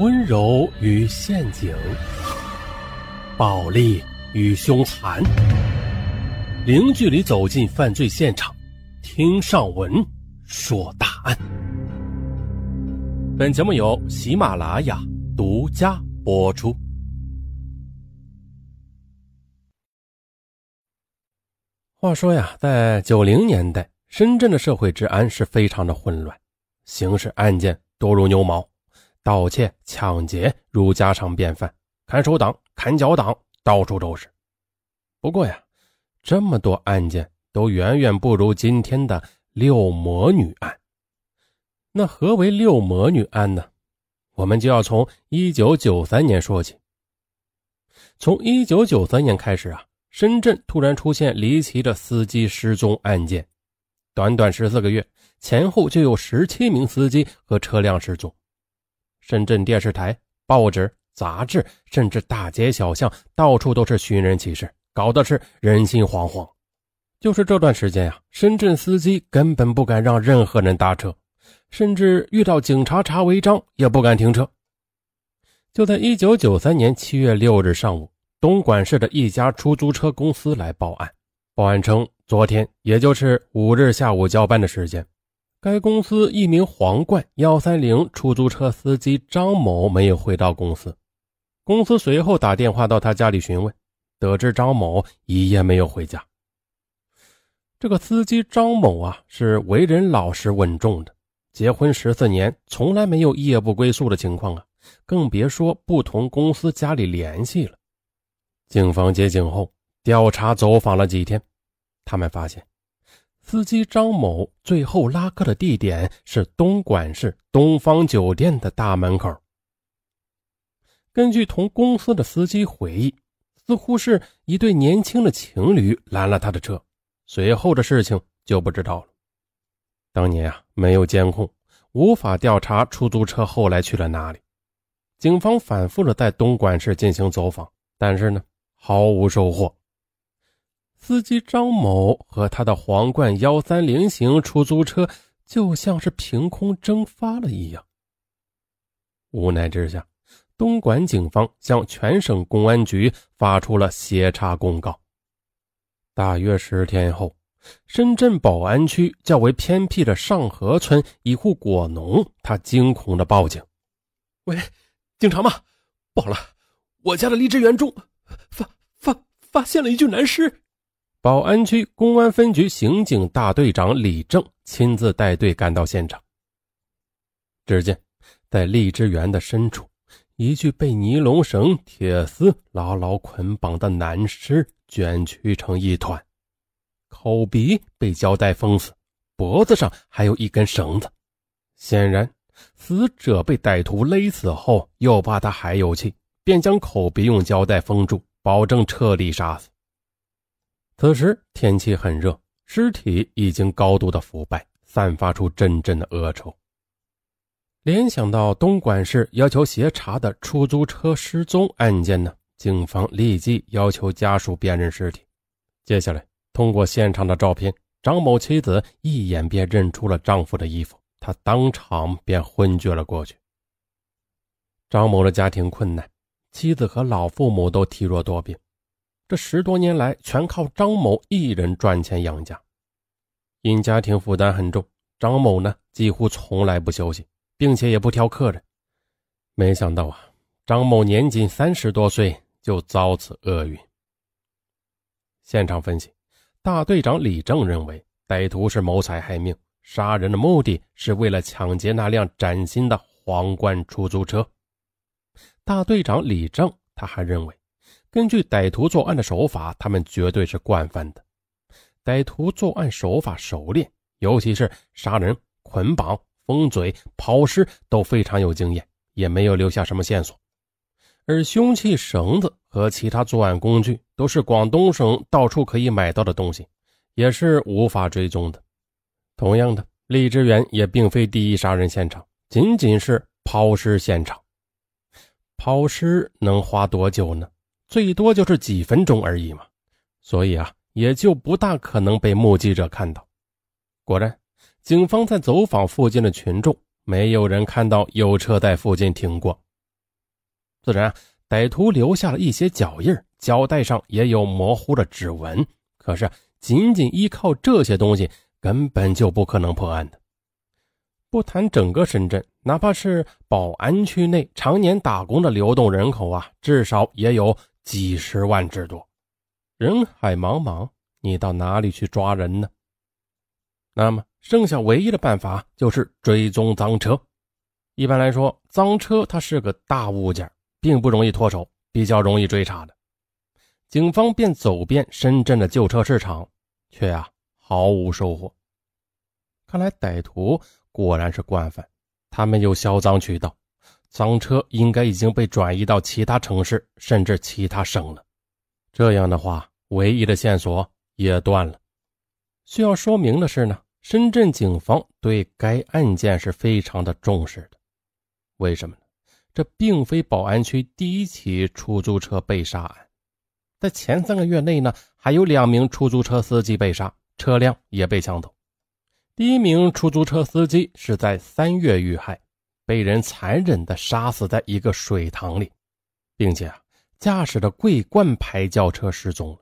温柔与陷阱，暴力与凶残，零距离走进犯罪现场，听上文说大案。本节目由喜马拉雅独家播出。话说呀，在九零年代，深圳的社会治安是非常的混乱，刑事案件多如牛毛。盗窃、抢劫如家常便饭，砍手党、砍脚党到处都是。不过呀，这么多案件都远远不如今天的六魔女案。那何为六魔女案呢？我们就要从一九九三年说起。从一九九三年开始啊，深圳突然出现离奇的司机失踪案件，短短十四个月前后就有十七名司机和车辆失踪。深圳电视台、报纸、杂志，甚至大街小巷，到处都是寻人启事，搞的是人心惶惶。就是这段时间呀，深圳司机根本不敢让任何人搭车，甚至遇到警察查违章也不敢停车。就在一九九三年七月六日上午，东莞市的一家出租车公司来报案，报案称昨天，也就是五日下午交班的时间。该公司一名皇冠幺三零出租车司机张某没有回到公司，公司随后打电话到他家里询问，得知张某一夜没有回家。这个司机张某啊，是为人老实稳重的，结婚十四年，从来没有夜不归宿的情况啊，更别说不同公司家里联系了。警方接警后调查走访了几天，他们发现。司机张某最后拉客的地点是东莞市东方酒店的大门口。根据同公司的司机回忆，似乎是一对年轻的情侣拦了他的车，随后的事情就不知道了。当年啊，没有监控，无法调查出租车后来去了哪里。警方反复的在东莞市进行走访，但是呢，毫无收获。司机张某和他的皇冠幺三零型出租车就像是凭空蒸发了一样。无奈之下，东莞警方向全省公安局发出了协查公告。大约十天后，深圳宝安区较为偏僻的上河村一户果农，他惊恐的报警：“喂，警察吗？不好了，我家的荔枝园中发发发现了一具男尸。”宝安区公安分局刑警大队长李正亲自带队赶到现场。只见在荔枝园的深处，一具被尼龙绳、铁丝牢牢捆绑的男尸卷曲成一团，口鼻被胶带封死，脖子上还有一根绳子。显然，死者被歹徒勒死后，又怕他还有气，便将口鼻用胶带封住，保证彻底杀死。此时天气很热，尸体已经高度的腐败，散发出阵阵的恶臭。联想到东莞市要求协查的出租车失踪案件呢，警方立即要求家属辨认尸体。接下来，通过现场的照片，张某妻子一眼便认出了丈夫的衣服，她当场便昏厥了过去。张某的家庭困难，妻子和老父母都体弱多病。这十多年来，全靠张某一人赚钱养家。因家庭负担很重，张某呢几乎从来不休息，并且也不挑客人。没想到啊，张某年仅三十多岁就遭此厄运。现场分析，大队长李正认为，歹徒是谋财害命，杀人的目的是为了抢劫那辆崭新的皇冠出租车。大队长李正他还认为。根据歹徒作案的手法，他们绝对是惯犯的。歹徒作案手法熟练，尤其是杀人、捆绑、封嘴、抛尸都非常有经验，也没有留下什么线索。而凶器绳子和其他作案工具都是广东省到处可以买到的东西，也是无法追踪的。同样的，荔枝园也并非第一杀人现场，仅仅是抛尸现场。抛尸能花多久呢？最多就是几分钟而已嘛，所以啊，也就不大可能被目击者看到。果然，警方在走访附近的群众，没有人看到有车在附近停过，自然，歹徒留下了一些脚印，胶带上也有模糊的指纹。可是，仅仅依靠这些东西，根本就不可能破案的。不谈整个深圳，哪怕是宝安区内常年打工的流动人口啊，至少也有几十万之多。人海茫茫，你到哪里去抓人呢？那么，剩下唯一的办法就是追踪赃车。一般来说，赃车它是个大物件，并不容易脱手，比较容易追查的。警方便走遍深圳的旧车市场，却呀毫无收获。看来歹徒。果然是惯犯，他们有销赃渠道，赃车应该已经被转移到其他城市甚至其他省了。这样的话，唯一的线索也断了。需要说明的是呢，深圳警方对该案件是非常的重视的。为什么呢？这并非宝安区第一起出租车被杀案，在前三个月内呢，还有两名出租车司机被杀，车辆也被抢走。第一名出租车司机是在三月遇害，被人残忍地杀死在一个水塘里，并且啊，驾驶着桂冠牌轿车失踪了。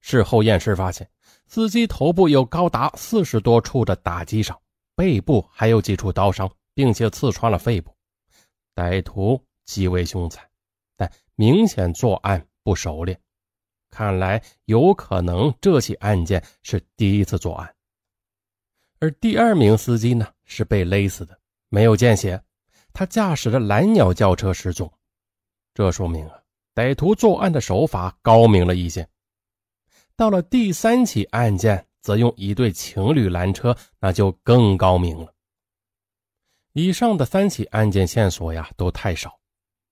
事后验尸发现，司机头部有高达四十多处的打击伤，背部还有几处刀伤，并且刺穿了肺部。歹徒极为凶残，但明显作案不熟练，看来有可能这起案件是第一次作案。而第二名司机呢是被勒死的，没有见血。他驾驶的蓝鸟轿车失踪，这说明啊，歹徒作案的手法高明了一些。到了第三起案件，则用一对情侣拦车，那就更高明了。以上的三起案件线索呀都太少，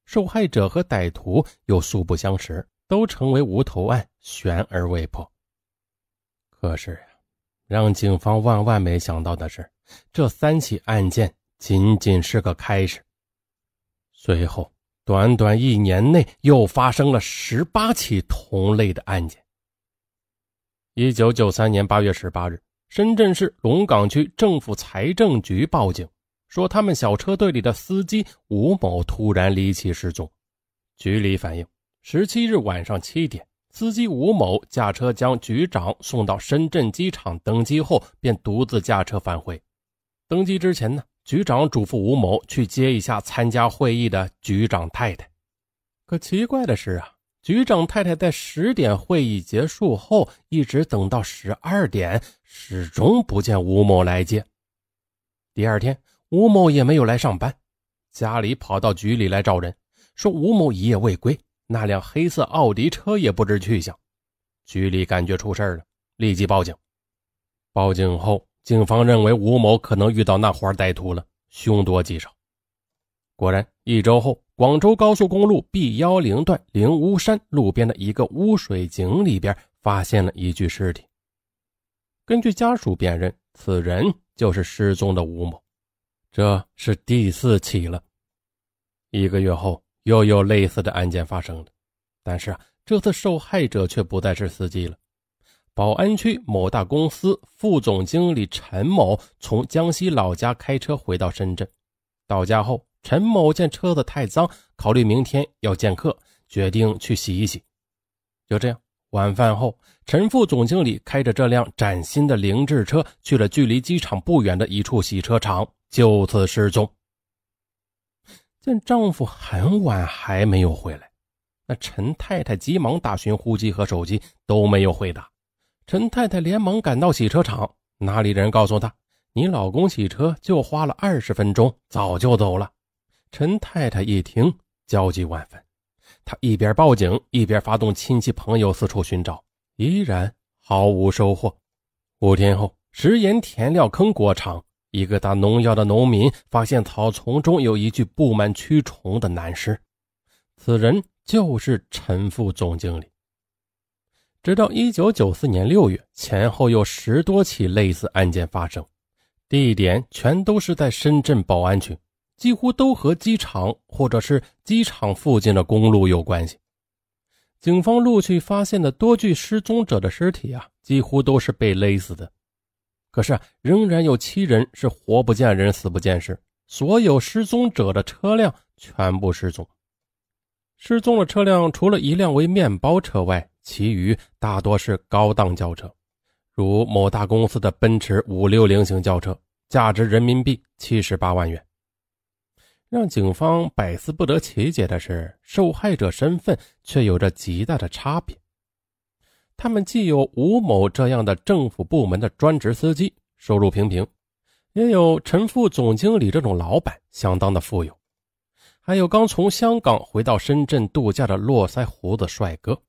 受害者和歹徒又素不相识，都成为无头案，悬而未破。可是。让警方万万没想到的是，这三起案件仅仅是个开始。随后，短短一年内又发生了十八起同类的案件。一九九三年八月十八日，深圳市龙岗区政府财政局报警，说他们小车队里的司机吴某突然离奇失踪。局里反映，十七日晚上七点。司机吴某驾车将局长送到深圳机场登机后，便独自驾车返回。登机之前呢，局长嘱咐吴某去接一下参加会议的局长太太。可奇怪的是啊，局长太太在十点会议结束后，一直等到十二点，始终不见吴某来接。第二天，吴某也没有来上班，家里跑到局里来找人，说吴某一夜未归。那辆黑色奥迪车也不知去向，局里感觉出事了，立即报警。报警后，警方认为吴某可能遇到那伙歹徒了，凶多吉少。果然，一周后，广州高速公路 B 幺零段灵乌山路边的一个污水井里边发现了一具尸体。根据家属辨认，此人就是失踪的吴某。这是第四起了。一个月后。又有类似的案件发生了，但是啊，这次受害者却不再是司机了。宝安区某大公司副总经理陈某从江西老家开车回到深圳，到家后，陈某见车子太脏，考虑明天要见客，决定去洗一洗。就这样，晚饭后，陈副总经理开着这辆崭新的凌志车去了距离机场不远的一处洗车场，就此失踪。见丈夫很晚还没有回来，那陈太太急忙打寻呼机和手机都没有回答。陈太太连忙赶到洗车场，哪里人告诉她：“你老公洗车就花了二十分钟，早就走了。”陈太太一听，焦急万分，她一边报警，一边发动亲戚朋友四处寻找，依然毫无收获。五天后，食盐填料坑果场。一个打农药的农民发现草丛中有一具布满蛆虫的男尸，此人就是陈副总经理。直到一九九四年六月，前后有十多起类似案件发生，地点全都是在深圳宝安区，几乎都和机场或者是机场附近的公路有关系。警方陆续发现的多具失踪者的尸体啊，几乎都是被勒死的。可是，仍然有七人是活不见人，死不见尸。所有失踪者的车辆全部失踪。失踪的车辆除了一辆为面包车外，其余大多是高档轿车，如某大公司的奔驰五六零型轿车，价值人民币七十八万元。让警方百思不得其解的是，受害者身份却有着极大的差别。他们既有吴某这样的政府部门的专职司机，收入平平；也有陈副总经理这种老板，相当的富有；还有刚从香港回到深圳度假的络腮胡子帅哥，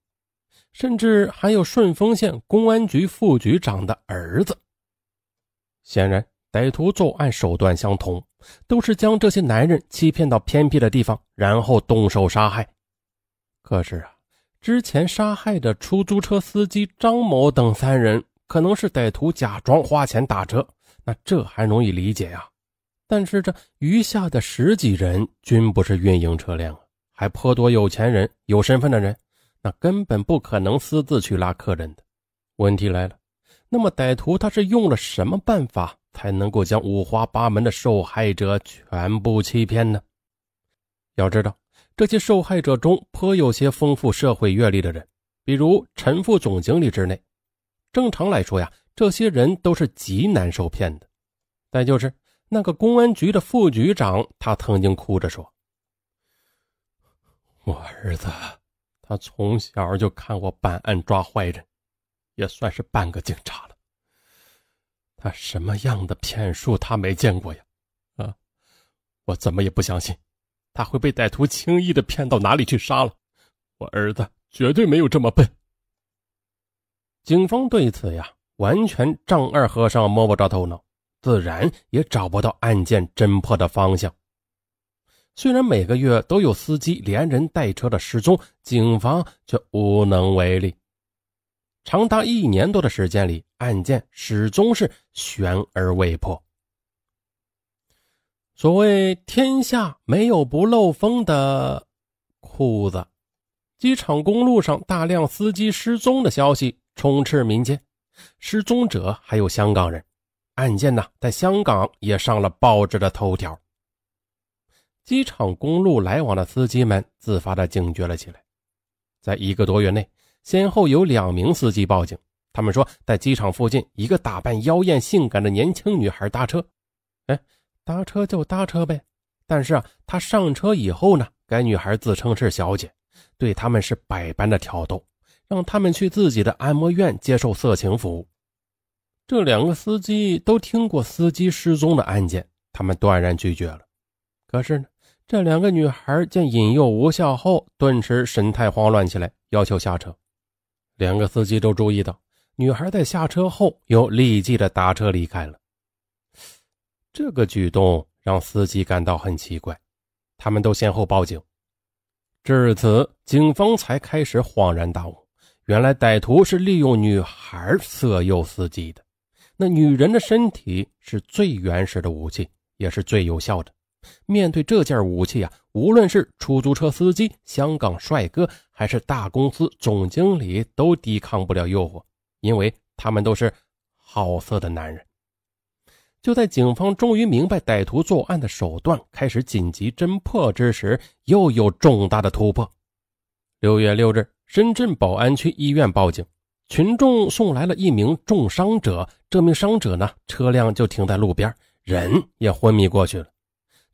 甚至还有顺丰县公安局副局长的儿子。显然。歹徒作案手段相同，都是将这些男人欺骗到偏僻的地方，然后动手杀害。可是啊，之前杀害的出租车司机张某等三人，可能是歹徒假装花钱打车，那这还容易理解呀。但是这余下的十几人均不是运营车辆，还颇多有钱人、有身份的人，那根本不可能私自去拉客人的。问题来了，那么歹徒他是用了什么办法？才能够将五花八门的受害者全部欺骗呢？要知道，这些受害者中颇有些丰富社会阅历的人，比如陈副总经理之内。正常来说呀，这些人都是极难受骗的。再就是那个公安局的副局长，他曾经哭着说：“我儿子，他从小就看我办案抓坏人，也算是半个警察了。”他什么样的骗术他没见过呀？啊，我怎么也不相信他会被歹徒轻易的骗到哪里去杀了。我儿子绝对没有这么笨。警方对此呀，完全丈二和尚摸不着头脑，自然也找不到案件侦破的方向。虽然每个月都有司机连人带车的失踪，警方却无能为力。长达一年多的时间里，案件始终是悬而未破。所谓“天下没有不漏风的裤子”，机场公路上大量司机失踪的消息充斥民间，失踪者还有香港人，案件呢在香港也上了报纸的头条。机场公路来往的司机们自发的警觉了起来，在一个多月内。先后有两名司机报警，他们说在机场附近一个打扮妖艳性感的年轻女孩搭车。哎，搭车就搭车呗。但是啊，他上车以后呢，该女孩自称是小姐，对他们是百般的挑逗，让他们去自己的按摩院接受色情服务。这两个司机都听过司机失踪的案件，他们断然拒绝了。可是呢？这两个女孩见引诱无效后，顿时神态慌乱起来，要求下车。两个司机都注意到，女孩在下车后又立即的打车离开了。这个举动让司机感到很奇怪，他们都先后报警。至此，警方才开始恍然大悟：原来歹徒是利用女孩色诱司机的。那女人的身体是最原始的武器，也是最有效的。面对这件武器啊，无论是出租车司机、香港帅哥，还是大公司总经理，都抵抗不了诱惑，因为他们都是好色的男人。就在警方终于明白歹徒作案的手段，开始紧急侦破之时，又有重大的突破。六月六日，深圳宝安区医院报警，群众送来了一名重伤者。这名伤者呢，车辆就停在路边，人也昏迷过去了。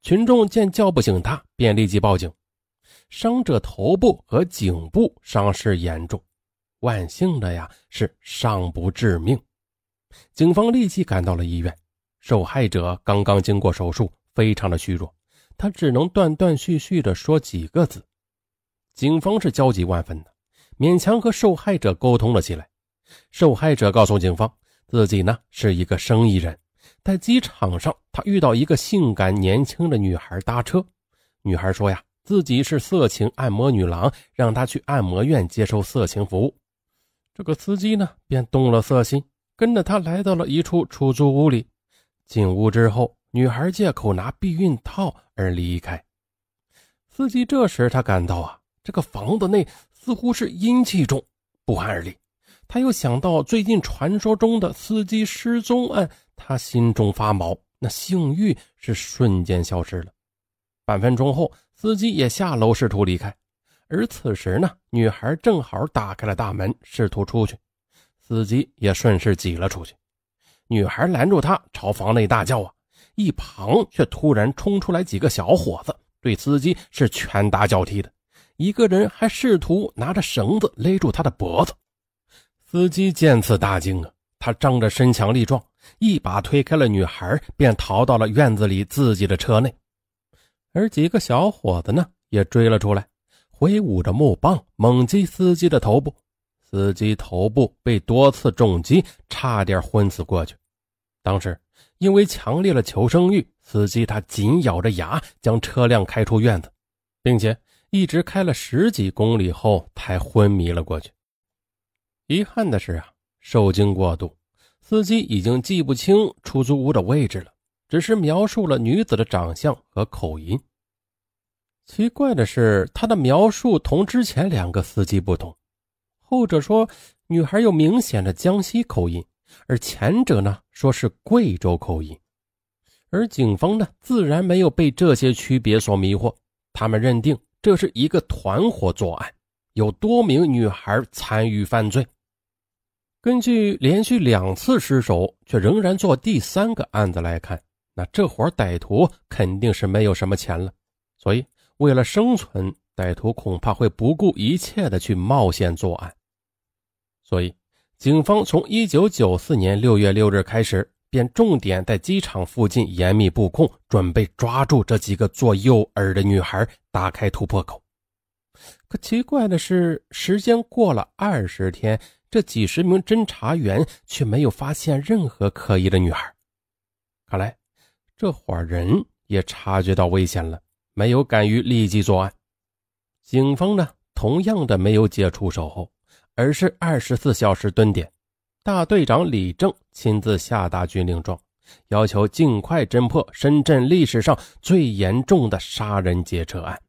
群众见叫不醒他，便立即报警。伤者头部和颈部伤势严重，万幸的呀是尚不致命。警方立即赶到了医院。受害者刚刚经过手术，非常的虚弱，他只能断断续续的说几个字。警方是焦急万分的，勉强和受害者沟通了起来。受害者告诉警方，自己呢是一个生意人。在机场上，他遇到一个性感年轻的女孩搭车。女孩说：“呀，自己是色情按摩女郎，让他去按摩院接受色情服务。”这个司机呢，便动了色心，跟着他来到了一处出租屋里。进屋之后，女孩借口拿避孕套而离开。司机这时他感到啊，这个房子内似乎是阴气重，不寒而栗。他又想到最近传说中的司机失踪案。他心中发毛，那性欲是瞬间消失了。半分钟后，司机也下楼试图离开，而此时呢，女孩正好打开了大门，试图出去，司机也顺势挤了出去。女孩拦住他，朝房内大叫啊！一旁却突然冲出来几个小伙子，对司机是拳打脚踢的，一个人还试图拿着绳子勒住他的脖子。司机见此大惊啊，他仗着身强力壮，一把推开了女孩，便逃到了院子里自己的车内。而几个小伙子呢，也追了出来，挥舞着木棒猛击司机的头部。司机头部被多次重击，差点昏死过去。当时因为强烈的求生欲，司机他紧咬着牙将车辆开出院子，并且一直开了十几公里后才昏迷了过去。遗憾的是啊，受惊过度，司机已经记不清出租屋的位置了，只是描述了女子的长相和口音。奇怪的是，他的描述同之前两个司机不同。后者说女孩有明显的江西口音，而前者呢说是贵州口音。而警方呢自然没有被这些区别所迷惑，他们认定这是一个团伙作案，有多名女孩参与犯罪。根据连续两次失手却仍然做第三个案子来看，那这伙歹徒肯定是没有什么钱了，所以为了生存，歹徒恐怕会不顾一切的去冒险作案。所以，警方从一九九四年六月六日开始，便重点在机场附近严密布控，准备抓住这几个做诱饵的女孩，打开突破口。可奇怪的是，时间过了二十天，这几十名侦查员却没有发现任何可疑的女孩。看来，这伙人也察觉到危险了，没有敢于立即作案。警方呢，同样的没有解除守候。而是二十四小时蹲点，大队长李正亲自下达军令状，要求尽快侦破深圳历史上最严重的杀人劫车案。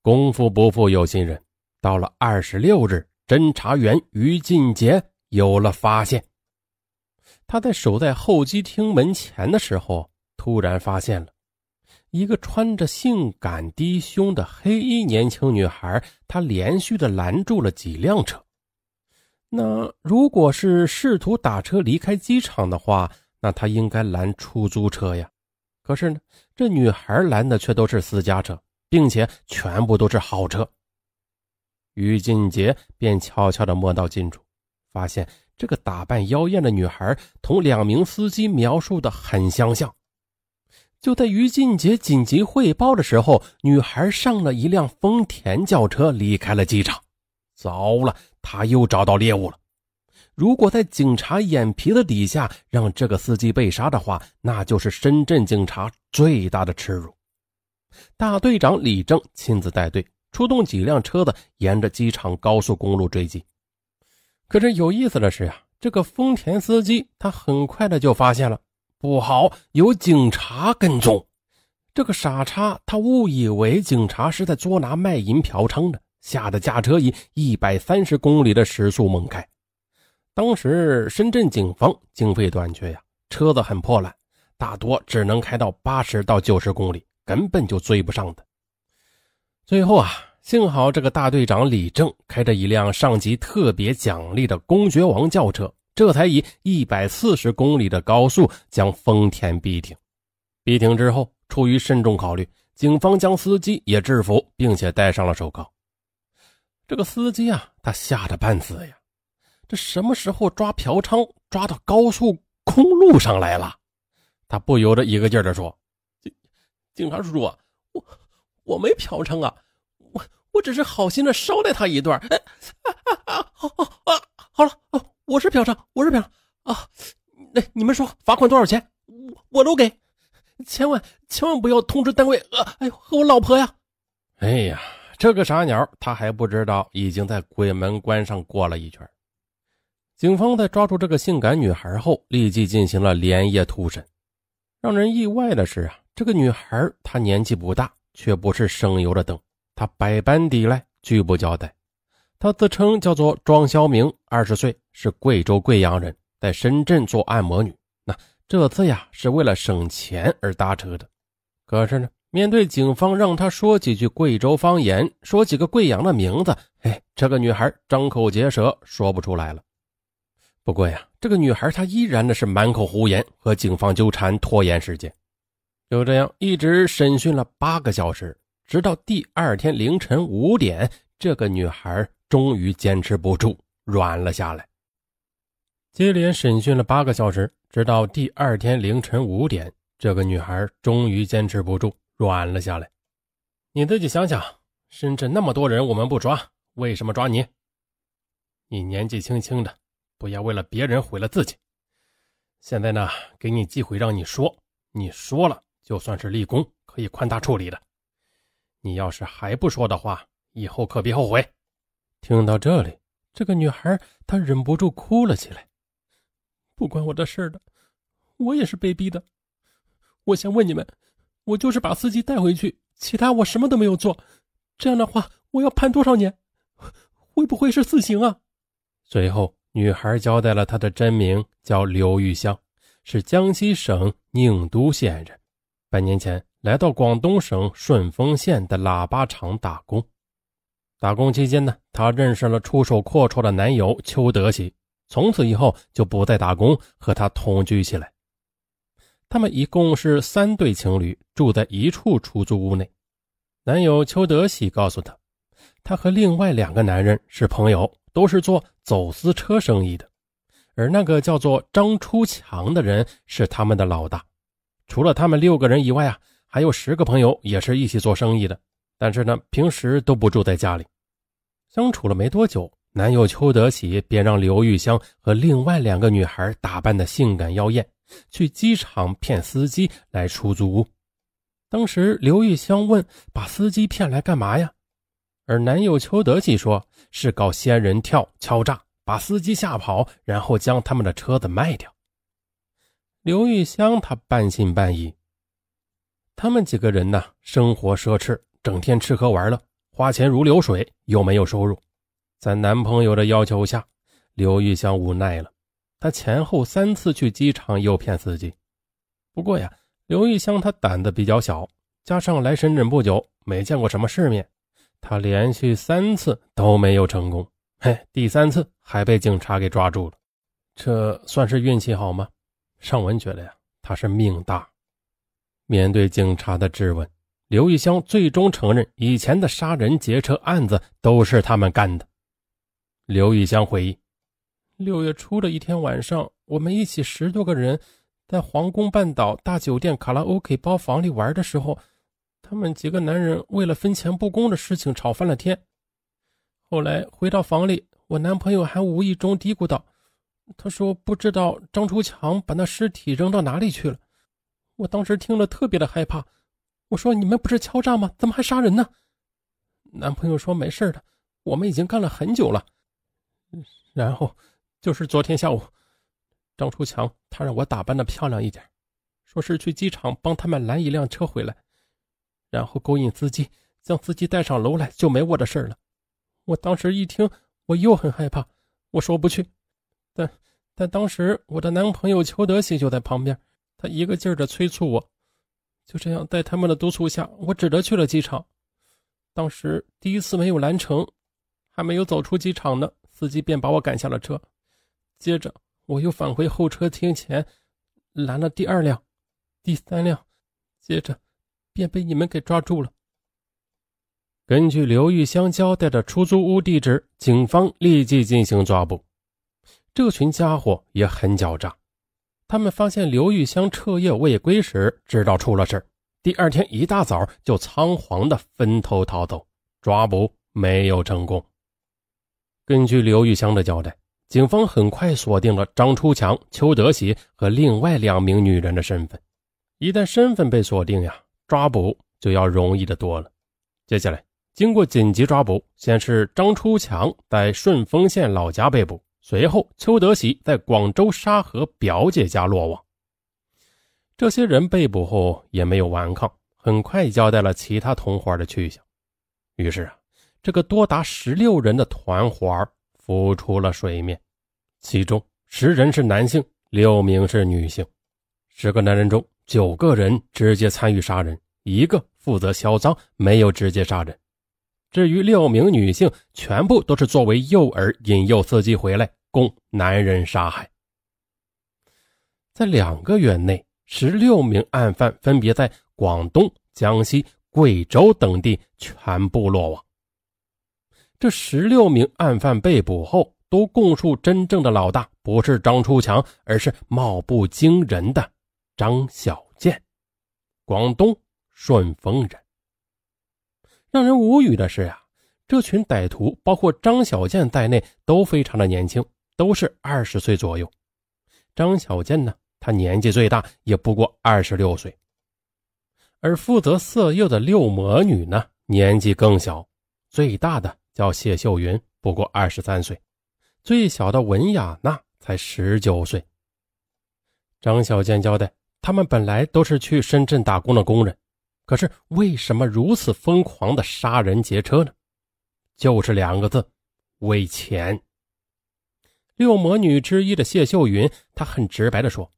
功夫不负有心人，到了二十六日，侦查员于进杰有了发现。他在守在候机厅门前的时候，突然发现了。一个穿着性感低胸的黑衣年轻女孩，她连续的拦住了几辆车。那如果是试图打车离开机场的话，那她应该拦出租车呀。可是呢，这女孩拦的却都是私家车，并且全部都是好车。于俊杰便悄悄地摸到近处，发现这个打扮妖艳的女孩同两名司机描述的很相像。就在于俊杰紧急汇报的时候，女孩上了一辆丰田轿车离开了机场。糟了，他又找到猎物了。如果在警察眼皮子底下让这个司机被杀的话，那就是深圳警察最大的耻辱。大队长李正亲自带队，出动几辆车子，沿着机场高速公路追击。可是有意思的是啊，这个丰田司机他很快的就发现了。不好，有警察跟踪！这个傻叉，他误以为警察是在捉拿卖淫嫖娼的，吓得驾车以一百三十公里的时速猛开。当时深圳警方经费短缺呀，车子很破烂，大多只能开到八十到九十公里，根本就追不上的。最后啊，幸好这个大队长李正开着一辆上级特别奖励的公爵王轿车。这才以一百四十公里的高速将丰田逼停。逼停之后，出于慎重考虑，警方将司机也制服，并且戴上了手铐。这个司机啊，他吓得半死呀！这什么时候抓嫖娼抓到高速公路上来了？他不由得一个劲儿的说：“警警察叔叔，我我没嫖娼啊，我我只是好心的捎带他一段。”哎啊啊！好好啊，好了。我是嫖娼，我是嫖娼啊！那你们说罚款多少钱？我我都给，千万千万不要通知单位啊！哎，和我老婆呀！哎呀，这个傻鸟，他还不知道已经在鬼门关上过了一圈。警方在抓住这个性感女孩后，立即进行了连夜突审。让人意外的是啊，这个女孩她年纪不大，却不是省油的灯，他百般抵赖，拒不交代。他自称叫做庄肖明，二十岁，是贵州贵阳人，在深圳做按摩女。那这次呀，是为了省钱而搭车的。可是呢，面对警方让他说几句贵州方言，说几个贵阳的名字，哎，这个女孩张口结舌说不出来了。不过呀，这个女孩她依然的是满口胡言，和警方纠缠，拖延时间。就这样一直审讯了八个小时，直到第二天凌晨五点，这个女孩终于坚持不住，软了下来。接连审讯了八个小时，直到第二天凌晨五点，这个女孩终于坚持不住，软了下来。你自己想想，深圳那么多人，我们不抓，为什么抓你？你年纪轻轻的。不要为了别人毁了自己。现在呢，给你机会让你说，你说了就算是立功，可以宽大处理的。你要是还不说的话，以后可别后悔。听到这里，这个女孩她忍不住哭了起来。不关我的事的，我也是被逼的。我想问你们，我就是把司机带回去，其他我什么都没有做。这样的话，我要判多少年？会不会是死刑啊？最后。女孩交代了她的真名，叫刘玉香，是江西省宁都县人。半年前来到广东省顺丰县的喇叭厂打工。打工期间呢，她认识了出手阔绰的男友邱德喜，从此以后就不再打工，和他同居起来。他们一共是三对情侣，住在一处出租屋内。男友邱德喜告诉她，他和另外两个男人是朋友。都是做走私车生意的，而那个叫做张出强的人是他们的老大。除了他们六个人以外啊，还有十个朋友也是一起做生意的，但是呢，平时都不住在家里。相处了没多久，男友邱德喜便让刘玉香和另外两个女孩打扮的性感妖艳，去机场骗司机来出租屋。当时刘玉香问：“把司机骗来干嘛呀？”而男友邱德喜说：“是搞仙人跳、敲诈，把司机吓跑，然后将他们的车子卖掉。”刘玉香她半信半疑。他们几个人呢，生活奢侈，整天吃喝玩乐，花钱如流水，又没有收入。在男朋友的要求下，刘玉香无奈了。她前后三次去机场诱骗司机。不过呀，刘玉香她胆子比较小，加上来深圳不久，没见过什么世面。她连续三次都没有成功，嘿，第三次还被警察给抓住了，这算是运气好吗？尚文觉得呀，他是命大。面对警察的质问，刘玉香最终承认以前的杀人劫车案子都是他们干的。刘玉香回忆，六月初的一天晚上，我们一起十多个人在皇宫半岛大酒店卡拉 OK 包房里玩的时候。他们几个男人为了分钱不公的事情吵翻了天。后来回到房里，我男朋友还无意中嘀咕道：“他说不知道张出强把那尸体扔到哪里去了。”我当时听了特别的害怕。我说：“你们不是敲诈吗？怎么还杀人呢？”男朋友说：“没事的，我们已经干了很久了。”然后就是昨天下午，张出强他让我打扮的漂亮一点，说是去机场帮他们拦一辆车回来。然后勾引司机，将司机带上楼来，就没我的事了。我当时一听，我又很害怕，我说不去。但但当时我的男朋友邱德喜就在旁边，他一个劲儿的催促我。就这样，在他们的督促下，我只得去了机场。当时第一次没有拦成，还没有走出机场呢，司机便把我赶下了车。接着我又返回候车厅前，拦了第二辆、第三辆，接着。便被你们给抓住了。根据刘玉香交代的出租屋地址，警方立即进行抓捕。这群家伙也很狡诈，他们发现刘玉香彻夜未归时，知道出了事第二天一大早就仓皇的分头逃走，抓捕没有成功。根据刘玉香的交代，警方很快锁定了张出强、邱德喜和另外两名女人的身份。一旦身份被锁定呀。抓捕就要容易的多了。接下来，经过紧急抓捕，先是张出强在顺丰县老家被捕，随后邱德喜在广州沙河表姐家落网。这些人被捕后也没有顽抗，很快交代了其他同伙的去向。于是啊，这个多达十六人的团伙浮出了水面，其中十人是男性，六名是女性。十个男人中。九个人直接参与杀人，一个负责销赃，没有直接杀人。至于六名女性，全部都是作为诱饵引诱司机回来，供男人杀害。在两个月内，十六名案犯分别在广东、江西、贵州等地全部落网。这十六名案犯被捕后，都供述真正的老大不是张出强，而是貌不惊人的张小建，广东顺丰人。让人无语的是呀，这群歹徒包括张小建在内都非常的年轻，都是二十岁左右。张小建呢？他年纪最大，也不过二十六岁，而负责色诱的六魔女呢，年纪更小，最大的叫谢秀云，不过二十三岁，最小的文雅娜才十九岁。张小建交代，他们本来都是去深圳打工的工人，可是为什么如此疯狂的杀人劫车呢？就是两个字：为钱。六魔女之一的谢秀云，她很直白的说。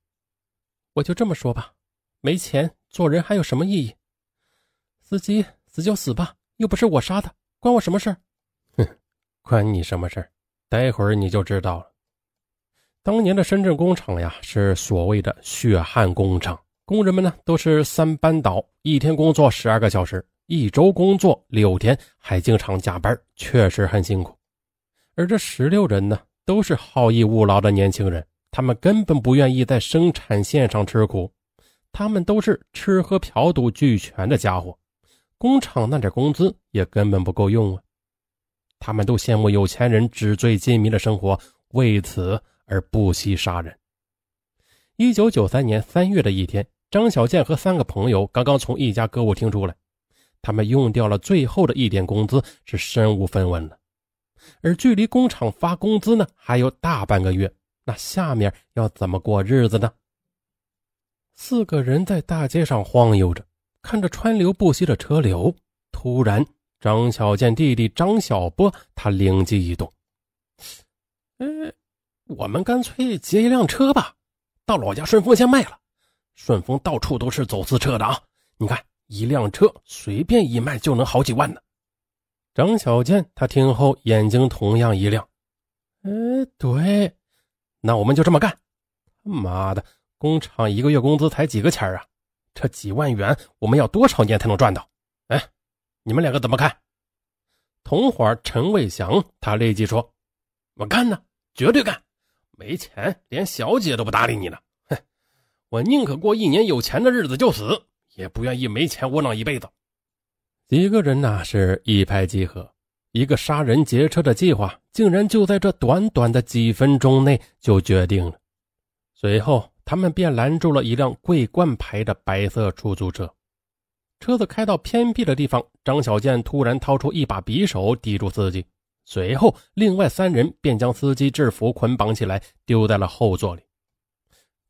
我就这么说吧，没钱做人还有什么意义？司机死就死吧，又不是我杀的，关我什么事哼，关你什么事待会儿你就知道了。当年的深圳工厂呀，是所谓的血汗工厂，工人们呢都是三班倒，一天工作十二个小时，一周工作六天，还经常加班，确实很辛苦。而这十六人呢，都是好逸恶劳的年轻人。他们根本不愿意在生产线上吃苦，他们都是吃喝嫖赌俱全的家伙，工厂那点工资也根本不够用啊！他们都羡慕有钱人纸醉金迷的生活，为此而不惜杀人。一九九三年三月的一天，张小健和三个朋友刚刚从一家歌舞厅出来，他们用掉了最后的一点工资，是身无分文了。而距离工厂发工资呢，还有大半个月。那下面要怎么过日子呢？四个人在大街上晃悠着，看着川流不息的车流。突然，张小健弟弟张小波他灵机一动：“哎，我们干脆劫一辆车吧，到老家顺丰先卖了。顺丰到处都是走私车的啊！你看，一辆车随便一卖就能好几万呢。”张小建他听后眼睛同样一亮：“哎，对。”那我们就这么干！他妈的，工厂一个月工资才几个钱啊？这几万元我们要多少年才能赚到？哎，你们两个怎么看？同伙陈卫祥他立即说：“我干呢，绝对干！没钱连小姐都不搭理你呢。我宁可过一年有钱的日子就死，也不愿意没钱窝囊一辈子。”几个人呐是一拍即合。一个杀人劫车的计划，竟然就在这短短的几分钟内就决定了。随后，他们便拦住了一辆桂冠牌的白色出租车。车子开到偏僻的地方，张小建突然掏出一把匕首抵住司机，随后，另外三人便将司机制服捆绑起来，丢在了后座里。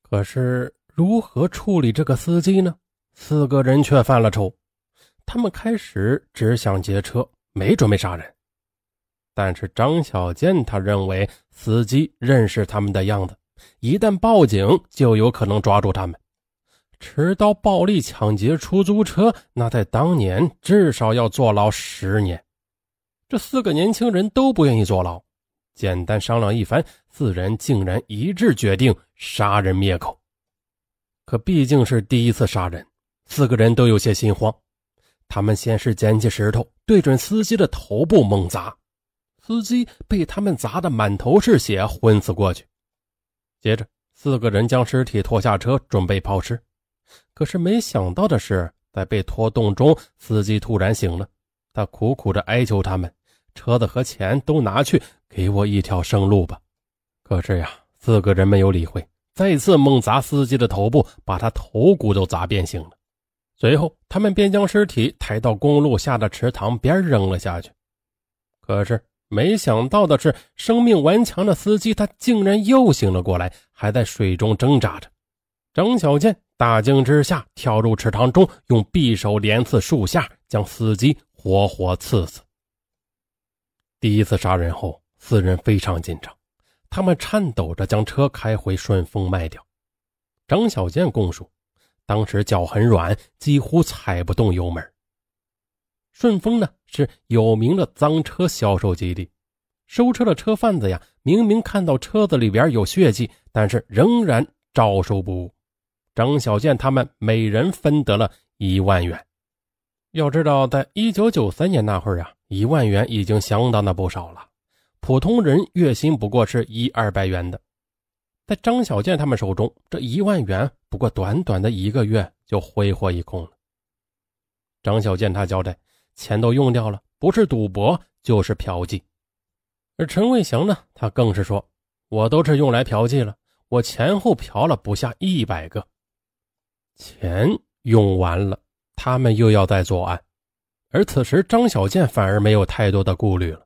可是，如何处理这个司机呢？四个人却犯了愁。他们开始只想劫车，没准备杀人。但是张小建他认为司机认识他们的样子，一旦报警就有可能抓住他们。持刀暴力抢劫出租车，那在当年至少要坐牢十年。这四个年轻人都不愿意坐牢，简单商量一番，四人竟然一致决定杀人灭口。可毕竟是第一次杀人，四个人都有些心慌。他们先是捡起石头，对准司机的头部猛砸。司机被他们砸得满头是血，昏死过去。接着，四个人将尸体拖下车，准备抛尸。可是没想到的是，在被拖动中，司机突然醒了。他苦苦的哀求他们：“车子和钱都拿去，给我一条生路吧。”可是呀，四个人没有理会，再次猛砸司机的头部，把他头骨都砸变形了。随后，他们便将尸体抬到公路下的池塘边扔了下去。可是。没想到的是，生命顽强的司机他竟然又醒了过来，还在水中挣扎着。张小健大惊之下跳入池塘中，用匕首连刺数下，将司机活活刺死。第一次杀人后，四人非常紧张，他们颤抖着将车开回顺丰卖掉。张小建供述，当时脚很软，几乎踩不动油门，顺丰呢是有名的赃车销售基地，收车的车贩子呀，明明看到车子里边有血迹，但是仍然照收不误。张小健他们每人分得了一万元。要知道，在一九九三年那会儿啊，一万元已经相当的不少了。普通人月薪不过是一二百元的，在张小健他们手中，这一万元不过短短的一个月就挥霍一空了。张小健他交代，钱都用掉了，不是赌博就是嫖妓。而陈卫祥呢，他更是说，我都是用来嫖妓了，我前后嫖了不下一百个，钱用完了。他们又要再作案，而此时张小健反而没有太多的顾虑了。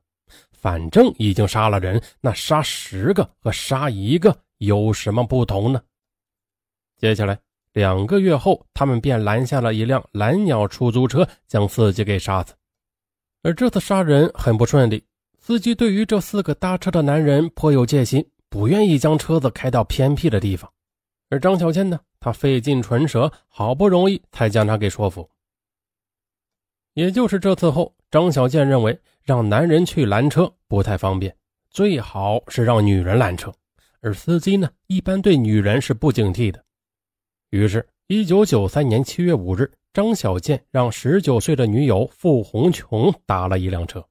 反正已经杀了人，那杀十个和杀一个有什么不同呢？接下来两个月后，他们便拦下了一辆蓝鸟出租车，将司机给杀死。而这次杀人很不顺利，司机对于这四个搭车的男人颇有戒心，不愿意将车子开到偏僻的地方。而张小倩呢？他费尽唇舌，好不容易才将他给说服。也就是这次后，张小倩认为让男人去拦车不太方便，最好是让女人拦车。而司机呢，一般对女人是不警惕的。于是，一九九三年七月五日，张小健让十九岁的女友付红琼打了一辆车。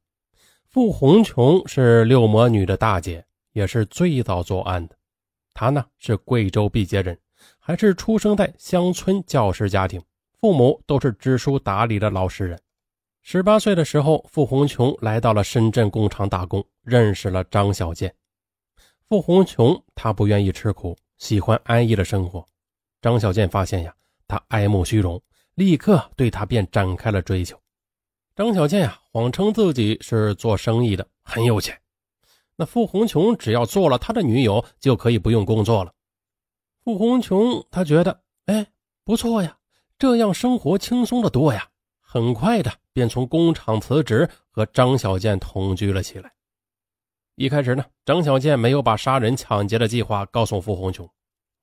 付红琼是六魔女的大姐，也是最早作案的。她呢是贵州毕节人。还是出生在乡村教师家庭，父母都是知书达理的老实人。十八岁的时候，傅红琼来到了深圳工厂打工，认识了张小健。傅红琼她不愿意吃苦，喜欢安逸的生活。张小健发现呀，她爱慕虚荣，立刻对她便展开了追求。张小健呀，谎称自己是做生意的，很有钱。那傅红琼只要做了他的女友，就可以不用工作了。傅红琼，他觉得，哎，不错呀，这样生活轻松的多呀。很快的，便从工厂辞职，和张小健同居了起来。一开始呢，张小健没有把杀人抢劫的计划告诉傅红琼。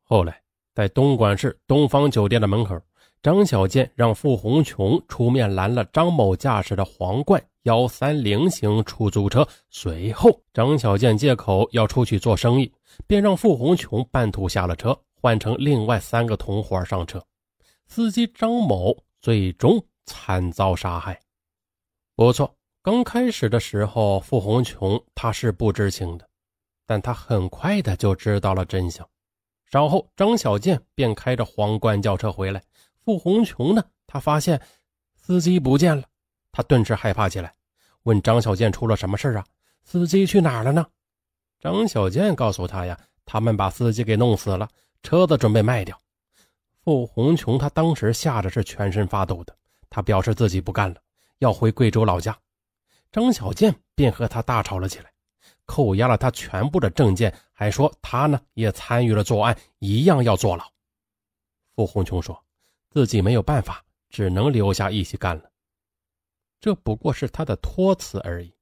后来，在东莞市东方酒店的门口，张小健让傅红琼出面拦了张某驾驶的皇冠幺三零型出租车。随后，张小健借口要出去做生意，便让傅红琼半途下了车。换成另外三个同伙上车，司机张某最终惨遭杀害。不错，刚开始的时候，傅红琼他是不知情的，但他很快的就知道了真相。稍后，张小健便开着皇冠轿车回来，傅红琼呢，他发现司机不见了，他顿时害怕起来，问张小健出了什么事啊？司机去哪儿了呢？张小健告诉他呀，他们把司机给弄死了。车子准备卖掉，傅红琼他当时吓得是全身发抖的，他表示自己不干了，要回贵州老家。张小健便和他大吵了起来，扣押了他全部的证件，还说他呢也参与了作案，一样要坐牢。傅红琼说自己没有办法，只能留下一起干了。这不过是他的托词而已，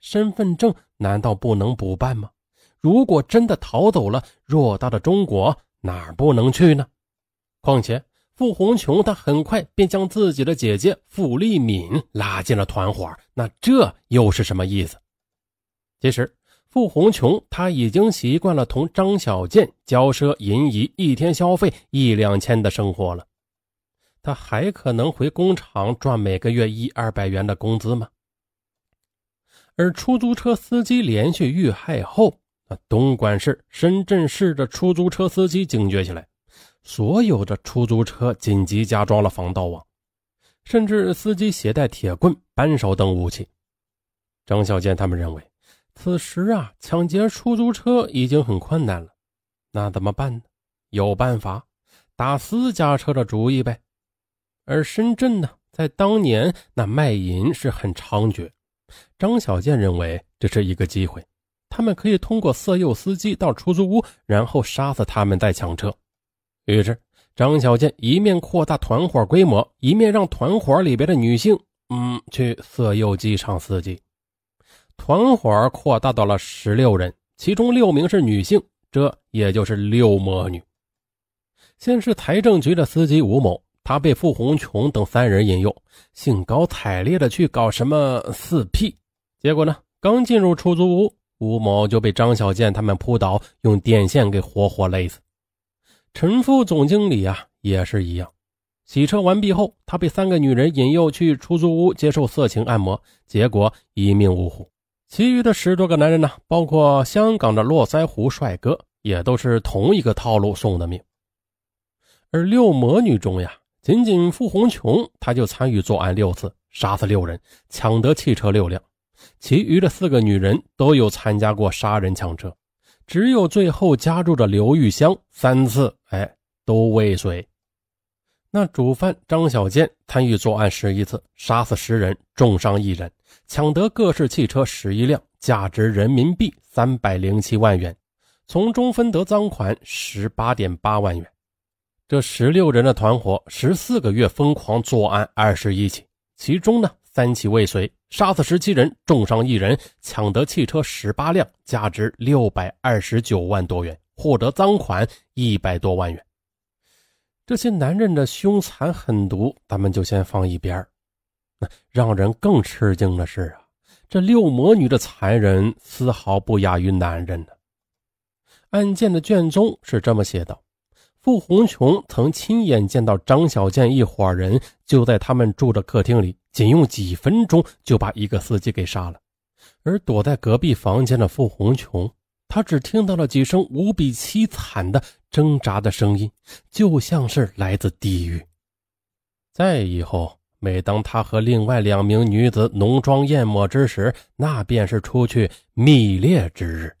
身份证难道不能补办吗？如果真的逃走了，偌大的中国。哪儿不能去呢？况且傅红琼她很快便将自己的姐姐傅丽敏拉进了团伙，那这又是什么意思？其实傅红琼她已经习惯了同张小健骄奢淫逸、一天消费一两千的生活了，他还可能回工厂赚每个月一二百元的工资吗？而出租车司机连续遇害后。东莞市、深圳市的出租车司机警觉起来，所有的出租车紧急加装了防盗网，甚至司机携带铁棍、扳手等武器。张小健他们认为，此时啊，抢劫出租车已经很困难了，那怎么办呢？有办法，打私家车的主意呗。而深圳呢，在当年那卖淫是很猖獗，张小健认为这是一个机会。他们可以通过色诱司机到出租屋，然后杀死他们再抢车。于是，张小健一面扩大团伙规模，一面让团伙里边的女性，嗯，去色诱机场司机。团伙扩大到了十六人，其中六名是女性，这也就是六魔女。先是财政局的司机吴某。他被傅红琼等三人引诱，兴高采烈的去搞什么四 P，结果呢，刚进入出租屋，吴某就被张小健他们扑倒，用电线给活活勒死。陈副总经理啊，也是一样。洗车完毕后，他被三个女人引诱去出租屋接受色情按摩，结果一命呜呼。其余的十多个男人呢，包括香港的络腮胡帅哥，也都是同一个套路送的命。而六魔女中呀，仅仅傅红琼，她就参与作案六次，杀死六人，抢得汽车六辆。其余的四个女人都有参加过杀人抢车。只有最后加入的刘玉香三次，哎，都未遂。那主犯张小健参与作案十一次，杀死十人，重伤一人，抢得各式汽车十一辆，价值人民币三百零七万元，从中分得赃款十八点八万元。这十六人的团伙，十四个月疯狂作案二十一起，其中呢。三起未遂，杀死十七人，重伤一人，抢得汽车十八辆，价值六百二十九万多元，获得赃款一百多万元。这些男人的凶残狠毒，咱们就先放一边让人更吃惊的是啊，这六魔女的残忍丝毫不亚于男人呢。案件的卷宗是这么写的。傅红琼曾亲眼见到张小健一伙人就在他们住的客厅里，仅用几分钟就把一个司机给杀了。而躲在隔壁房间的傅红琼，他只听到了几声无比凄惨的挣扎的声音，就像是来自地狱。再以后，每当他和另外两名女子浓妆艳抹之时，那便是出去密猎之日。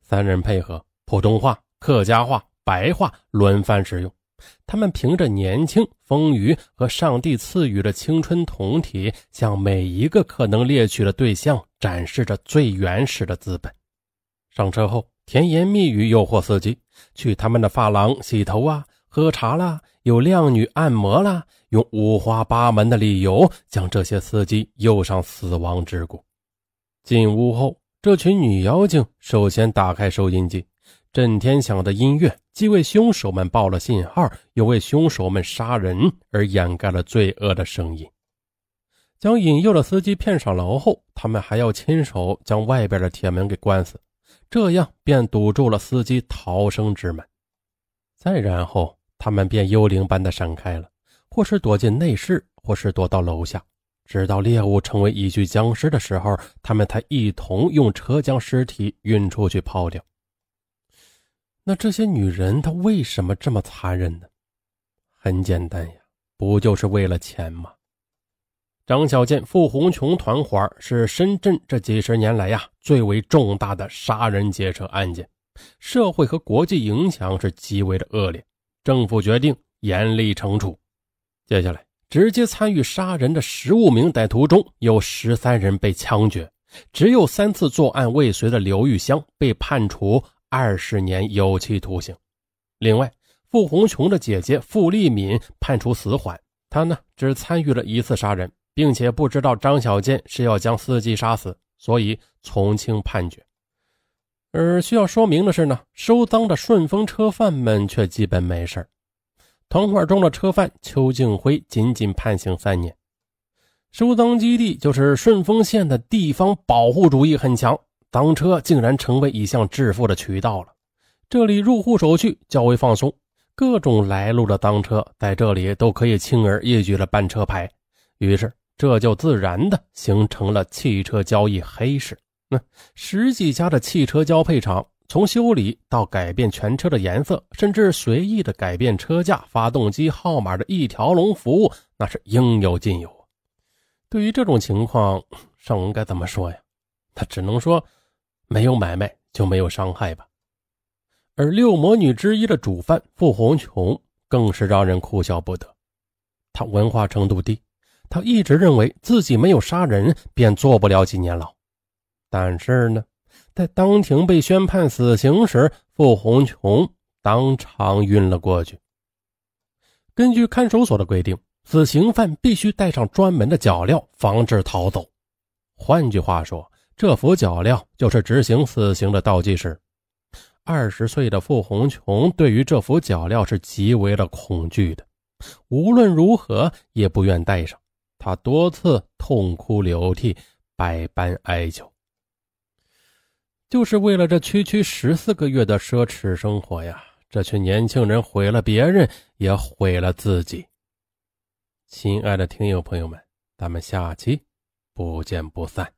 三人配合，普通话、客家话。白话轮番使用，他们凭着年轻、丰腴和上帝赐予的青春酮体，向每一个可能猎取的对象展示着最原始的资本。上车后，甜言蜜语诱惑司机去他们的发廊洗头啊、喝茶啦，有靓女按摩啦，用五花八门的理由将这些司机诱上死亡之谷。进屋后，这群女妖精首先打开收音机。震天响的音乐既为凶手们报了信号，又为凶手们杀人而掩盖了罪恶的声音。将引诱的司机骗上楼后，他们还要亲手将外边的铁门给关死，这样便堵住了司机逃生之门。再然后，他们便幽灵般的闪开了，或是躲进内室，或是躲到楼下，直到猎物成为一具僵尸的时候，他们才一同用车将尸体运出去抛掉。那这些女人她为什么这么残忍呢？很简单呀，不就是为了钱吗？张小健、傅红琼团伙是深圳这几十年来呀最为重大的杀人劫车案件，社会和国际影响是极为的恶劣，政府决定严厉惩处。接下来，直接参与杀人的十五名歹徒中有十三人被枪决，只有三次作案未遂的刘玉香被判处。二十年有期徒刑。另外，傅红琼的姐姐傅丽敏判处死缓。她呢，只参与了一次杀人，并且不知道张小健是要将司机杀死，所以从轻判决。而需要说明的是呢，收赃的顺风车贩们却基本没事团伙中的车贩邱敬辉仅仅判刑三年。收赃基地就是顺丰县的地方保护主义很强。当车竟然成为一项致富的渠道了。这里入户手续较为放松，各种来路的当车在这里都可以轻而易举的办车牌。于是这就自然的形成了汽车交易黑市。那十几家的汽车交配厂，从修理到改变全车的颜色，甚至随意的改变车架、发动机号码的一条龙服务，那是应有尽有。对于这种情况，尚文该怎么说呀？他只能说。没有买卖就没有伤害吧，而六魔女之一的主犯傅红琼更是让人哭笑不得。她文化程度低，她一直认为自己没有杀人便坐不了几年牢。但是呢，在当庭被宣判死刑时，傅红琼当场晕了过去。根据看守所的规定，死刑犯必须带上专门的脚镣，防止逃走。换句话说。这副脚镣就是执行死刑的倒计时。二十岁的傅红琼对于这副脚镣是极为的恐惧的，无论如何也不愿戴上。他多次痛哭流涕，百般哀求，就是为了这区区十四个月的奢侈生活呀！这群年轻人毁了别人，也毁了自己。亲爱的听友朋友们，咱们下期不见不散。